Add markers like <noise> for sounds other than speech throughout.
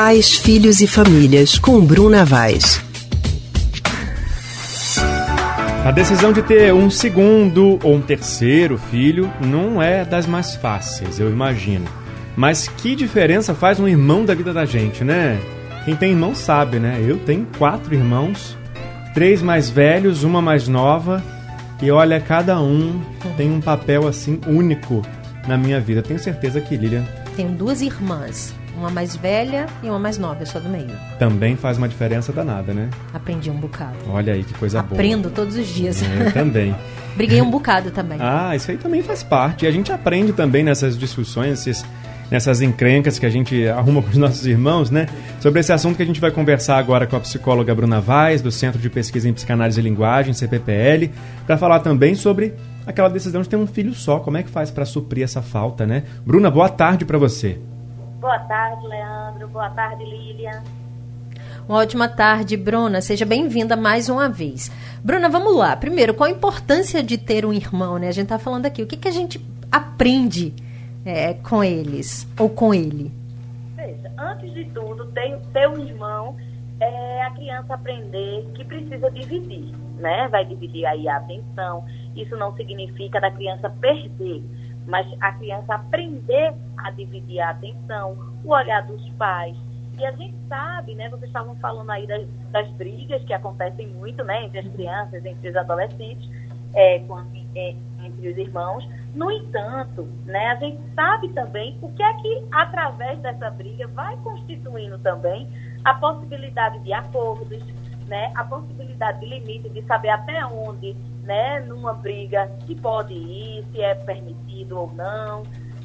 Pais, Filhos e Famílias, com Bruna Vaz. A decisão de ter um segundo ou um terceiro filho não é das mais fáceis, eu imagino. Mas que diferença faz um irmão da vida da gente, né? Quem tem irmão sabe, né? Eu tenho quatro irmãos, três mais velhos, uma mais nova, e olha, cada um tem um papel assim único na minha vida. Tenho certeza que Lilian. Tenho duas irmãs. Uma mais velha e uma mais nova, eu sou do meio. Também faz uma diferença danada, né? Aprendi um bocado. Olha aí que coisa Aprendo boa. Aprendo todos os dias. É, <laughs> também. Briguei um bocado também. Ah, isso aí também faz parte. E a gente aprende também nessas discussões, esses, nessas encrencas que a gente arruma com os nossos irmãos, né? Sobre esse assunto que a gente vai conversar agora com a psicóloga Bruna Vaz, do Centro de Pesquisa em Psicanálise e Linguagem, CPPL, para falar também sobre aquela decisão de ter um filho só. Como é que faz para suprir essa falta, né? Bruna, boa tarde para você. Boa tarde, Leandro. Boa tarde, Lilian. Uma ótima tarde, Bruna. Seja bem-vinda mais uma vez. Bruna, vamos lá. Primeiro, qual a importância de ter um irmão, né? A gente está falando aqui. O que, que a gente aprende é, com eles ou com ele? Veja, antes de tudo, ter, ter um irmão é a criança aprender que precisa dividir, né? Vai dividir aí a atenção. Isso não significa da criança perder mas a criança aprender a dividir a atenção, o olhar dos pais. E a gente sabe, né? Vocês estavam falando aí das, das brigas que acontecem muito, né? Entre as crianças, entre os adolescentes, é, com, é, entre os irmãos. No entanto, né? A gente sabe também o que é que através dessa briga vai constituindo também a possibilidade de acordos, né? A possibilidade de limite, de saber até onde né, numa briga se pode ir, se é permitido ou não.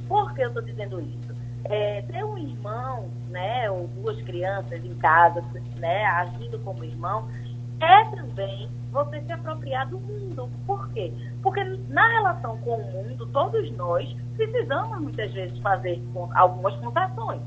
Por que eu estou dizendo isso? É, ter um irmão, né, ou duas crianças em casa, né, agindo como irmão, é também você se apropriar do mundo. Por quê? Porque na relação com o mundo, todos nós precisamos muitas vezes fazer algumas concessões.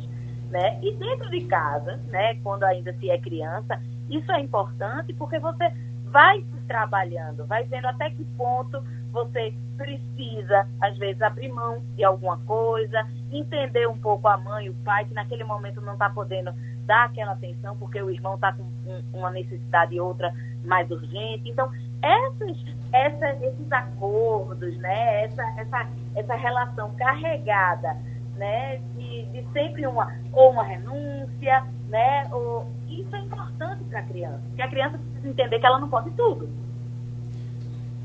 Né? E dentro de casa, né, quando ainda se é criança, isso é importante porque você vai trabalhando, vai vendo até que ponto você precisa, às vezes, abrir mão de alguma coisa, entender um pouco a mãe, o pai, que naquele momento não está podendo dar aquela atenção porque o irmão está com uma necessidade e outra mais urgente. Então, essas, esses acordos, né, essa, essa, essa relação carregada né, de, de sempre uma, ou uma renúncia, né, ou, isso é importante para a criança, porque a criança precisa entender que ela não pode tudo.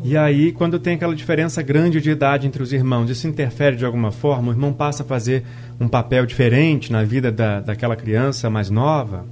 E aí, quando tem aquela diferença grande de idade entre os irmãos, isso interfere de alguma forma? O irmão passa a fazer um papel diferente na vida da, daquela criança mais nova?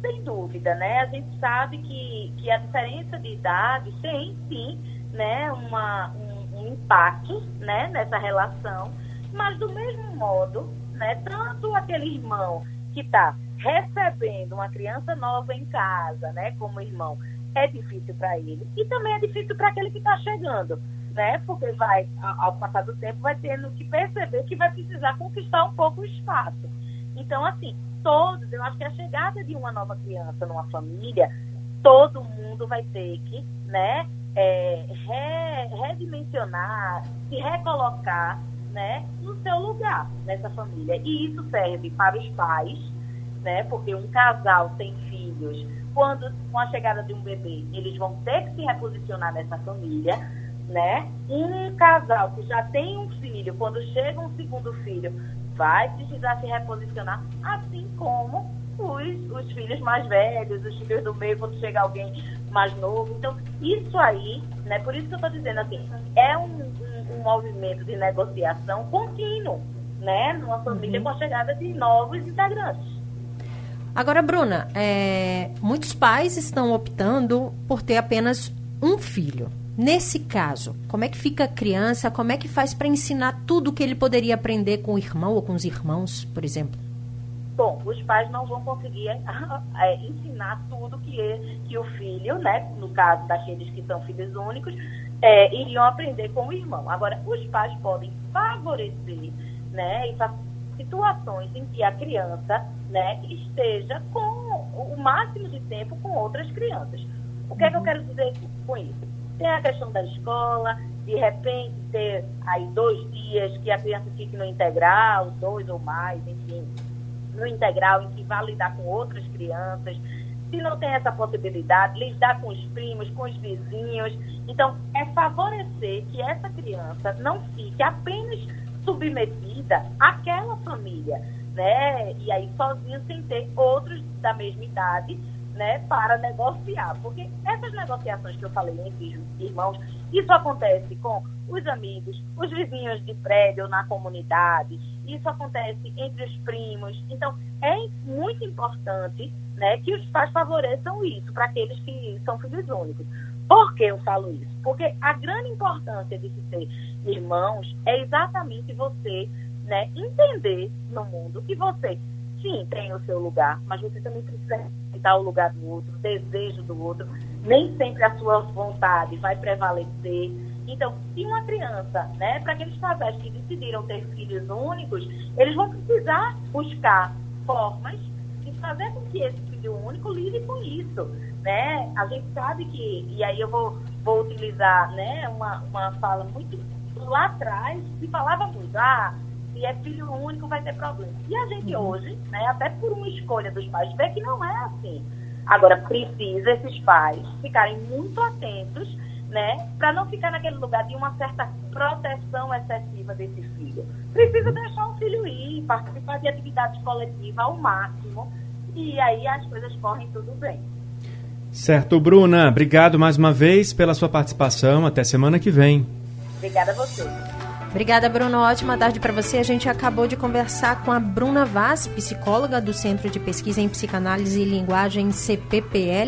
Sem dúvida, né? A gente sabe que, que a diferença de idade tem, sim, né, uma, um, um impacto né, nessa relação, mas do mesmo modo, né, tanto aquele irmão que está recebendo uma criança nova em casa, né, como irmão, é difícil para ele e também é difícil para aquele que está chegando, né, porque vai, ao passar do tempo, vai tendo que perceber que vai precisar conquistar um pouco o espaço. Então, assim, todos, eu acho que a chegada de uma nova criança numa família, todo mundo vai ter que, né, é, re, redimensionar, se recolocar, né, no seu lugar nessa família. E isso serve para os pais, né? Porque um casal sem filhos, quando com a chegada de um bebê, eles vão ter que se reposicionar nessa família, né? Um casal que já tem um filho, quando chega um segundo filho, vai precisar se reposicionar, assim como os, os filhos mais velhos, os filhos do meio, quando chega alguém mais novo. Então, isso aí, né? Por isso que eu estou dizendo assim, é um, um, um movimento de negociação contínuo, né? Numa família uhum. com a chegada de novos integrantes. Agora, Bruna, é, muitos pais estão optando por ter apenas um filho. Nesse caso, como é que fica a criança? Como é que faz para ensinar tudo que ele poderia aprender com o irmão ou com os irmãos, por exemplo? Bom, os pais não vão conseguir <laughs> é, ensinar tudo que, que o filho, né, no caso daqueles que são filhos únicos, é, iriam aprender com o irmão. Agora, os pais podem favorecer né, e situações em que a criança né, esteja com o máximo de tempo com outras crianças. O que é que eu quero dizer com isso? Tem a questão da escola, de repente ter aí dois dias que a criança fique no integral, dois ou mais, enfim. no integral, em que vai lidar com outras crianças. Se não tem essa possibilidade, lidar com os primos, com os vizinhos. Então, é favorecer que essa criança não fique apenas submetida àquela família, né? E aí sozinho sem ter outros da mesma idade né, para negociar. Porque essas negociações que eu falei entre irmãos, isso acontece com os amigos, os vizinhos de prédio na comunidade, isso acontece entre os primos. Então, é muito importante né, que os pais favoreçam isso para aqueles que são filhos únicos. Por que eu falo isso? Porque a grande importância de se ter irmãos é exatamente você né, entender no mundo que você sim, tem o seu lugar, mas você também precisa respeitar o lugar do outro, o desejo do outro. Nem sempre a sua vontade vai prevalecer. Então, se uma criança, né, para aqueles casais que decidiram ter filhos únicos, eles vão precisar buscar formas de fazer com que esse filho único lide com isso, né? A gente sabe que, e aí eu vou, vou utilizar, né, uma, uma fala muito lá atrás, se falava muito, ah, se é filho único, vai ter problema. E a gente uhum. hoje, né, até por uma escolha dos pais, vê que não é assim. Agora, precisa esses pais ficarem muito atentos, né, para não ficar naquele lugar de uma certa proteção excessiva desse filho. Precisa deixar o filho ir, participar de atividades coletivas ao máximo, e aí as coisas correm tudo bem. Certo, Bruna. Obrigado mais uma vez pela sua participação. Até semana que vem. Obrigada a você. Obrigada, Bruno. Ótima tarde para você. A gente acabou de conversar com a Bruna Vaz, psicóloga do Centro de Pesquisa em Psicanálise e Linguagem CPPL.